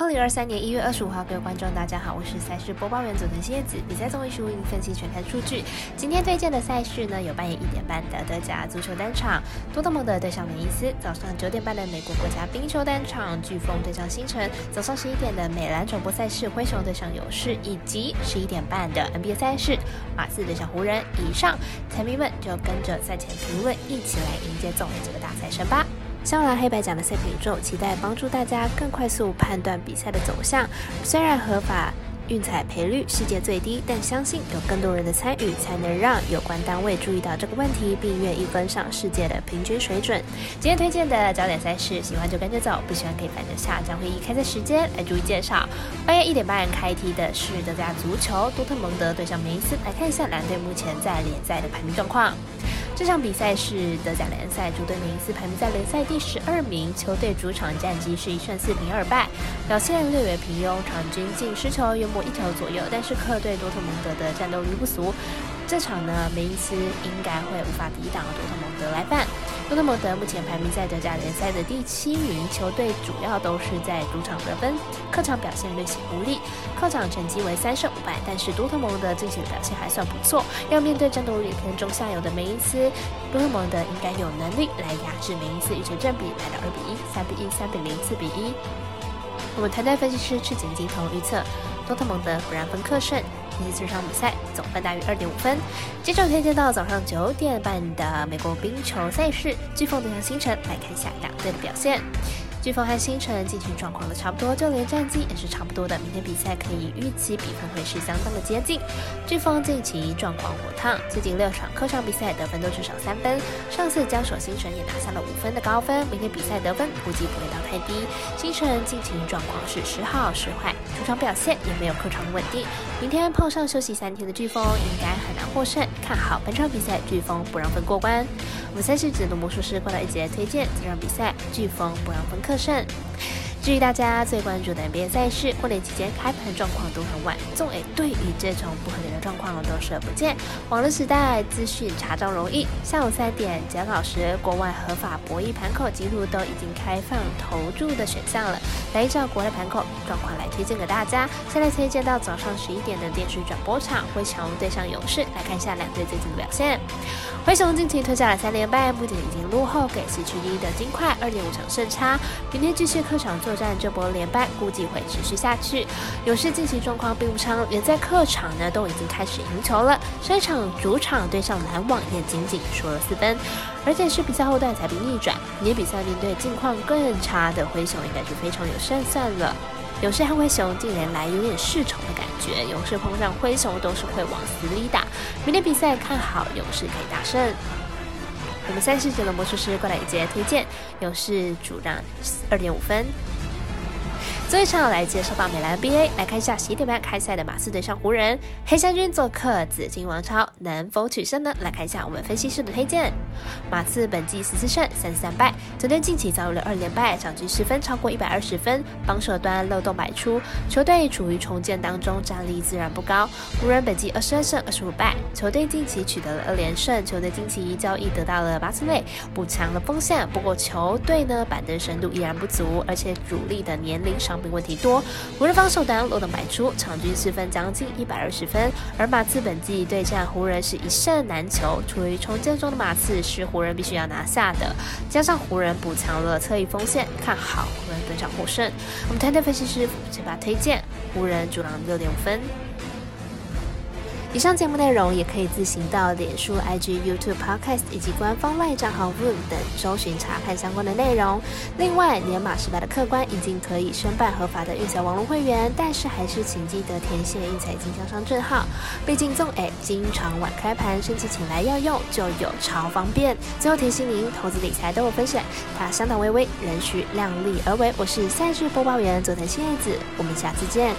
二零二三年一月二十五号，各位观众，大家好，我是赛事播报员佐藤蝎子。比赛综艺输赢分析全看数据。今天推荐的赛事呢，有半夜一点半的德甲足球单场，多特蒙德对上梅尼斯；早上九点半的美国国家冰球单场，飓风对上星辰；早上十一点的美兰转播赛事，灰熊对上勇士，以及十一点半的 NBA 赛事，马刺对上湖人。以上，彩迷们就跟着赛前评论一起来迎接纵横这个大赛神吧。香兰黑白奖的赛品宇宙，期待帮助大家更快速判断比赛的走向。虽然合法运彩赔率世界最低，但相信有更多人的参与，才能让有关单位注意到这个问题，并愿意跟上世界的平均水准。今天推荐的焦点赛事，喜欢就跟着走，不喜欢可以反着下。将会以开赛时间来逐一介绍。半夜一点半开踢的是德甲足球，多特蒙德对上梅斯。来看一下两队目前在联赛的排名状况。这场比赛是德甲联赛主队梅伊斯排名在联赛第十二名，球队主场战绩是一胜四平二败，表现略为平庸，场均进失球约莫一球左右。但是客队多特蒙德的战斗力不俗，这场呢梅伊斯应该会无法抵挡多特蒙德来犯。多特蒙德目前排名在德甲联赛的第七名，球队主要都是在主场得分，客场表现略显无力，客场成绩为三胜五败。但是多特蒙德近期的表现还算不错，要面对战斗力偏中下游的梅伊斯，多特蒙德应该有能力来压制梅伊斯，预测正比来到二比一、三比一、三比零、四比一。我们团队分析师赤井金童预测多特蒙德不让分客胜。以及这场比赛总分大于二点五分。接着推荐到早上九点半的美国冰球赛事，飓风对上星辰，来看下两队的表现。飓风和星辰近期状况都差不多，就连战绩也是差不多的。明天比赛可以预期比分会是相当的接近。飓风近期状况火烫，最近六场客场比赛得分都至少三分。上次交手星辰也拿下了五分的高分。明天比赛得分估计不会到太低。星辰近期状况是时好时坏，主场表现也没有客场的稳定。明天碰上休息三天的飓风，应该很难获胜。看好本场比赛飓风不让分过关。我们赛事指的魔术师过来一起来推荐，这场比赛飓风不让分。客胜。至于大家最关注的 NBA 赛事，过年期间开盘状况都很晚。纵诶对于这种不合理的状况都视而不见。网络时代资讯查找容易，下午三点简老师国外合法博弈盘口几乎都已经开放投注的选项了。来一照国内盘口状况来推荐给大家。先来推荐到早上十一点的电视转播场，灰熊对上勇士，来看一下两队最近的表现。灰熊近期吞下了三连败，目前已经落后给西区第一的金块二点五场胜差。明天继续客场作战，这波连败估计会持续下去。勇士近期状况并不差，连在客场呢都已经开始赢球了。上一场主场对上篮网也仅仅输了四分，而且是比赛后段才被逆转。明天比赛面对近况更差的灰熊，应该是非常有胜算了。勇士和灰熊近年来有点世仇的感觉，勇士碰上灰熊都是会往死里打。明天比赛看好勇士可以大胜。我们三十节的魔术师过来一节推荐，勇士主让二点五分。最后来介绍到美兰 NBA，来看一下十一点半开赛的马刺对上湖人，黑山军做客紫金王朝，能否取胜呢？来看一下我们分析师的推荐。马刺本季十四胜三十三败，球队近期遭遇了二连败，场均失分超过一百二十分，防守端漏洞百出，球队处于重建当中，战力自然不高。湖人本季二十二胜二十五败，球队近期取得了二连胜，球队近期交易得到了巴斯内补强了锋线，不过球队呢板凳深度依然不足，而且主力的年龄上。问题多，湖人防守端漏洞百出，场均失分将近一百二十分。而马刺本季对战湖人是一胜难求，处于重建中的马刺是湖人必须要拿下的。加上湖人补强了侧翼锋线，看好湖人本场获胜。我们团队分析师这把推荐湖人主狼六点五分。以上节目内容也可以自行到脸书、IG、YouTube、Podcast 以及官方外账号 Room 等搜寻查看相关的内容。另外，年码失败的客官已经可以申办合法的运彩网络会员，但是还是请记得填写运彩经销商证号。毕竟纵 A 经常晚开盘，甚至请来要用就有超方便。最后提醒您，投资理财都有风险，它相当微微，仍需量力而为。我是赛事播报员佐藤新叶子，我们下次见。